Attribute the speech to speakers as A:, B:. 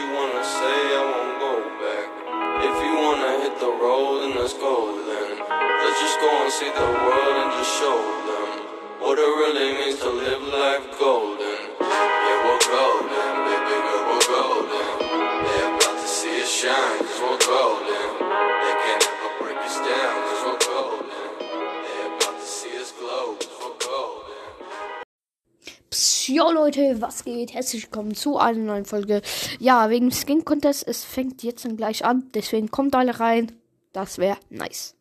A: you wanna say, I won't go back. If you wanna hit the road, then let's go then. Let's just go and see the world and just show them what it really means to live life golden. Yeah, we're golden, baby girl, we're golden. They're about to see us shine, cause we're golden.
B: Psst, yo Leute, was geht? Herzlich willkommen zu einer neuen Folge. Ja, wegen Skin Contest, es fängt jetzt dann gleich an. Deswegen kommt alle rein. Das wäre nice.